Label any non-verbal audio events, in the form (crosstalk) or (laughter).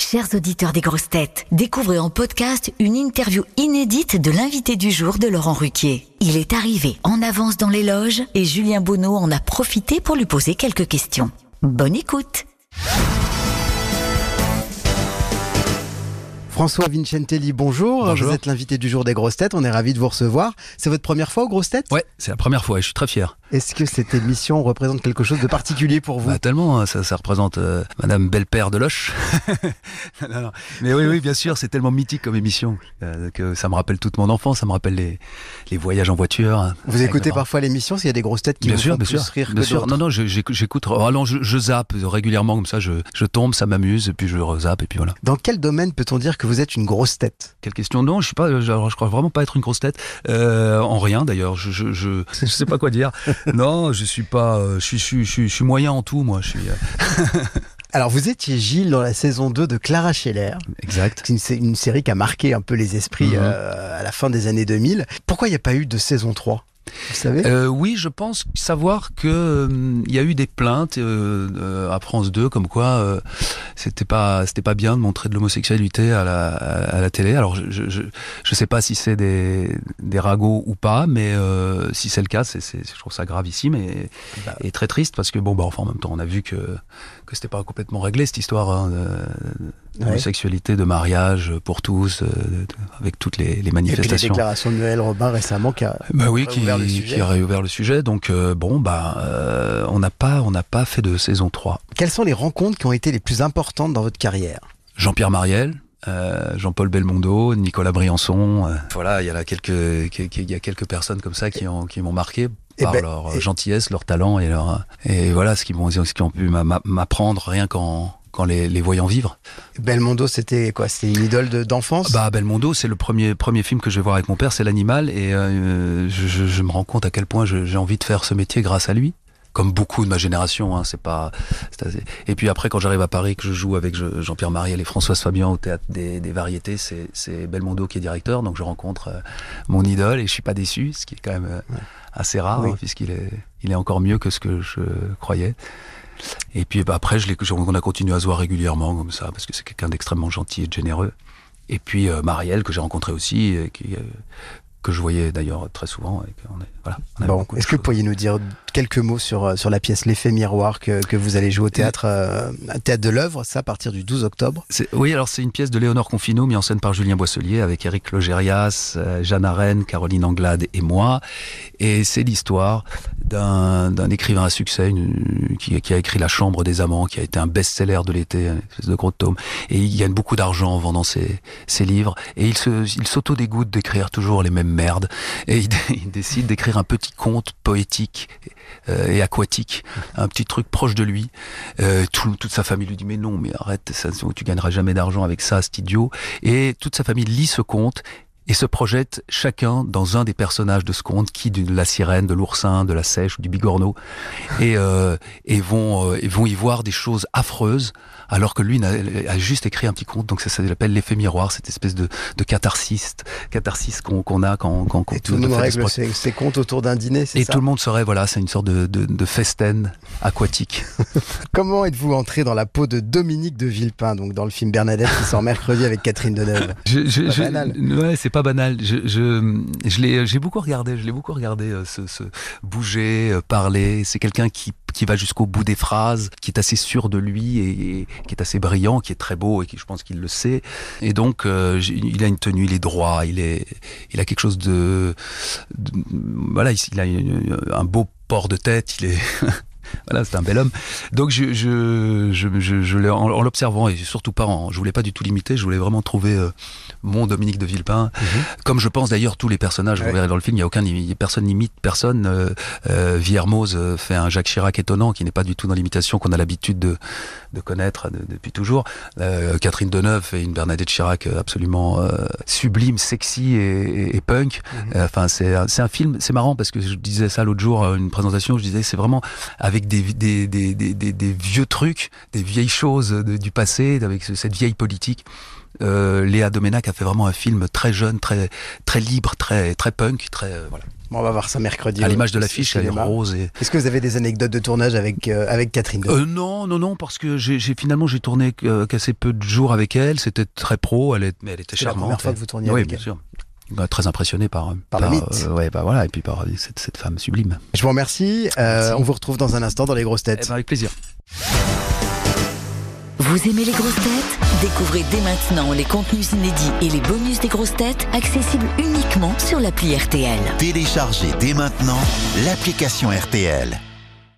Chers auditeurs des grosses têtes, découvrez en podcast une interview inédite de l'invité du jour de Laurent Ruquier. Il est arrivé en avance dans les loges et Julien Bonneau en a profité pour lui poser quelques questions. Bonne écoute François Vincentelli, bonjour. Bonjour. Vous êtes l'invité du jour des grosses têtes. On est ravi de vous recevoir. C'est votre première fois aux grosses têtes? Ouais, c'est la première fois et je suis très fier. Est-ce que cette émission représente quelque chose de particulier pour vous Bah, tellement, hein, ça, ça représente euh, Madame Belle-Père de Loche. (laughs) Non, non. Mais oui, oui, bien sûr, c'est tellement mythique comme émission euh, que ça me rappelle toute mon enfance, ça me rappelle les, les voyages en voiture. hein, Vous écoutez parfois l'émission s'il y a des grosses têtes qui Bien vous sûr, font bien plus sûr, rire bien que sûr. Non, non, j'écoute, j'écoute. oh, je, je zappe régulièrement comme ça. Je, je tombe, ça m'amuse, et puis je zappe, et puis voilà. Dans quel domaine peut-on dire que vous êtes une grosse tête? Quelle question? Non, je suis pas. Je, je crois vraiment pas être une grosse tête. Euh, en rien d'ailleurs. Je, je, je, je sais pas quoi dire. (laughs) (laughs) Non, je suis pas. euh, Je suis, je suis, je suis, je suis moyen en tout, moi. Je suis euh, (laughs) Alors vous étiez Gilles dans la saison 2 de Clara Scheller. exact. C'est une, sé- une série qui a marqué un peu les esprits Mhm. euh, à la fin des années 2000. Pourquoi il n'y a pas eu de saison 3 Vous savez? Euh, oui, je pense savoir que euh, il y a eu des plaintes euh, à France 2 comme quoi c'était pas c'était pas bien de montrer de l'homosexualité à la à la télé. Alors je je sais pas si c'est des des ragots ou pas, mais si c'est le cas, c'est c'est je trouve ça gravissime et, Bah. et très triste parce que bon bah enfin en même temps on a vu que que c'était pas complètement réglé cette histoire hein, de, d'homosexualité, de mariage pour tous, avec toutes les, les Et puis les manifestations. déclarations de Noël Robin récemment qui a Bah oui, qui, réouvert le qui a réouvert le sujet. Donc euh, bon, bah euh, on n'a pas, on n'a pas fait de saison 3. Quelles sont les rencontres qui ont été les plus importantes dans votre carrière? Jean-Pierre Mariel. euh, Jean-Paul Belmondo, Nicolas Briançon, euh, voilà, il y a là quelques, il y a quelques personnes comme ça qui ont, qui m'ont marqué Et par ben, leur et- gentillesse, leur talent et leur, et voilà ce qu'ils m'ont, ce qu'ils ont pu m'a- m'a- m'apprendre rien qu'en, qu'en les, les voyant vivre. Belmondo, c'était quoi? C'était une idole de- d'enfance? Bah Belmondo, c'est le premier premier film que je vais voir avec mon père, c'est l'animal, et euh, je, me rends compte à quel point j'ai envie de faire ce métier grâce à lui. Comme beaucoup de ma génération, hein, c'est pas. assez- Et puis après, quand j'arrive à Paris, que je joue avec je- Jean-Pierre Mariel et Françoise Fabian au théâtre des, des variétés, c'est c'est Belmondo qui est directeur, donc je rencontre euh, mon idole et je suis pas déçu, ce qui est quand même euh, assez rare, Oui. hein, puisqu'il est il est encore mieux que ce que je croyais. Et puis bah, après, je on a continué à se voir régulièrement comme ça, parce que c'est quelqu'un d'extrêmement gentil et de généreux. Et puis euh, Marielle, que j'ai rencontré aussi, et qui, euh, que je voyais d'ailleurs très souvent. Et qu'on est, voilà, on avait Bon, beaucoup de est-ce que vous pourriez nous dire quelques mots sur, euh, sur la pièce L'effet miroir que, que vous allez jouer au théâtre, euh, à théâtre de l'œuvre, ça à partir du 12 octobre C'est- Oui, alors c'est une pièce de Léonore Confino, mise en scène par Julien Boisselier, avec Eric Logérias, euh, Jeanne Arène, Caroline Anglade et moi. Et c'est l'histoire d'un écrivain à succès une- qui, a écrit La Chambre des Amants, qui a été un best-seller de l'été, un espèce de gros tome. Et il gagne beaucoup d'argent en vendant ses, livres. Et il s'auto-dégoûte d'écrire toujours les mêmes merdes. Et (laughs) il, décide d'écrire un petit conte poétique euh, et aquatique, un petit truc proche de lui. Euh, tout- toute sa famille lui dit mais non, mais arrête, ça, tu gagneras jamais d'argent avec ça, c'est idiot. Et toute sa famille lit ce conte et se projette chacun dans un des personnages de ce conte, qui de la sirène, de l'oursin, de la sèche ou du bigorneau, euh, euh, et vont y voir des choses affreuses, alors que lui a juste écrit un petit conte. Donc ça, s'appelle l'effet miroir, cette espèce de, de catharsis, catharsis qu'on a quand quand, quand Et tout le monde règle ses, ses comptes autour d'un dîner, c'est et ça tout le monde serait voilà, c'est une sorte de, de, de festen aquatique. (laughs) Comment êtes-vous entré dans la peau de Dominique de Villepin, donc dans le film Bernadette qui sort mercredi avec Catherine Deneuve? Je, pas banal. Ouais, c'est pas banal. Je, je, je l'ai, j'ai beaucoup regardé. Je l'ai beaucoup regardé euh, se, se bouger, euh, parler. C'est quelqu'un qui qui va jusqu'au bout des phrases, qui est assez sûr de lui et, qui est assez brillant, qui est très beau et qui, je pense qu'il le sait. Et donc, euh, il a une tenue, il est droit, il est, il a quelque chose de, voilà, il, a un beau port de tête. Il est (laughs) Voilà, c'est un bel homme. Donc je, je, je, je, je l'ai- en, en l'observant et surtout pas, en, je voulais pas du tout l'imiter. Je voulais vraiment trouver euh, mon Dominique de Villepin, comme je pense d'ailleurs tous les personnages. Mhm. Ouais. Vous verrez dans le film, il y a aucun, personne n'imite personne. Euh, euh, Villermoz euh, fait un Jacques Chirac étonnant qui n'est pas du tout dans l'imitation qu'on a l'habitude de, de connaître de- depuis toujours. Catherine Deneuve fait une Bernadette Chirac absolument sublime, sexy et, et- et punk. Mhm. Enfin, c'est un- c'est un film, c'est marrant parce que je disais ça l'autre jour à une présentation. Je disais c'est vraiment avec des, des, des, des, des, des vieux trucs, des vieilles choses de- du passé, avec ce- cette vieille politique. Euh, Léa Domenac a fait vraiment un film très jeune, très très libre, très très punk, très euh, voilà. Bon, on va voir ça mercredi. À l'image de l'affiche, elle est rose et Est-ce que vous avez des anecdotes de tournage avec, euh, avec Catherine Euh, non, non, non, parce que j'ai finalement j'ai tourné euh, qu'assez peu de jours avec elle. C'était très pro, elle est, mais elle était C'est la charmante. première fois que vous tourniez oui, avec bien elle. sûr. Bah, très impressionné par Par le mythe. euh, ouais, bah voilà, et puis par euh, cette, cette femme sublime. Je vous remercie. Euh, on vous retrouve dans un instant dans les grosses Eh têtes. ben, avec plaisir. Vous aimez les grosses têtes? Découvrez dès maintenant les contenus inédits et les bonus des grosses têtes accessibles uniquement sur l'appli RTL. Téléchargez dès maintenant l'application RTL.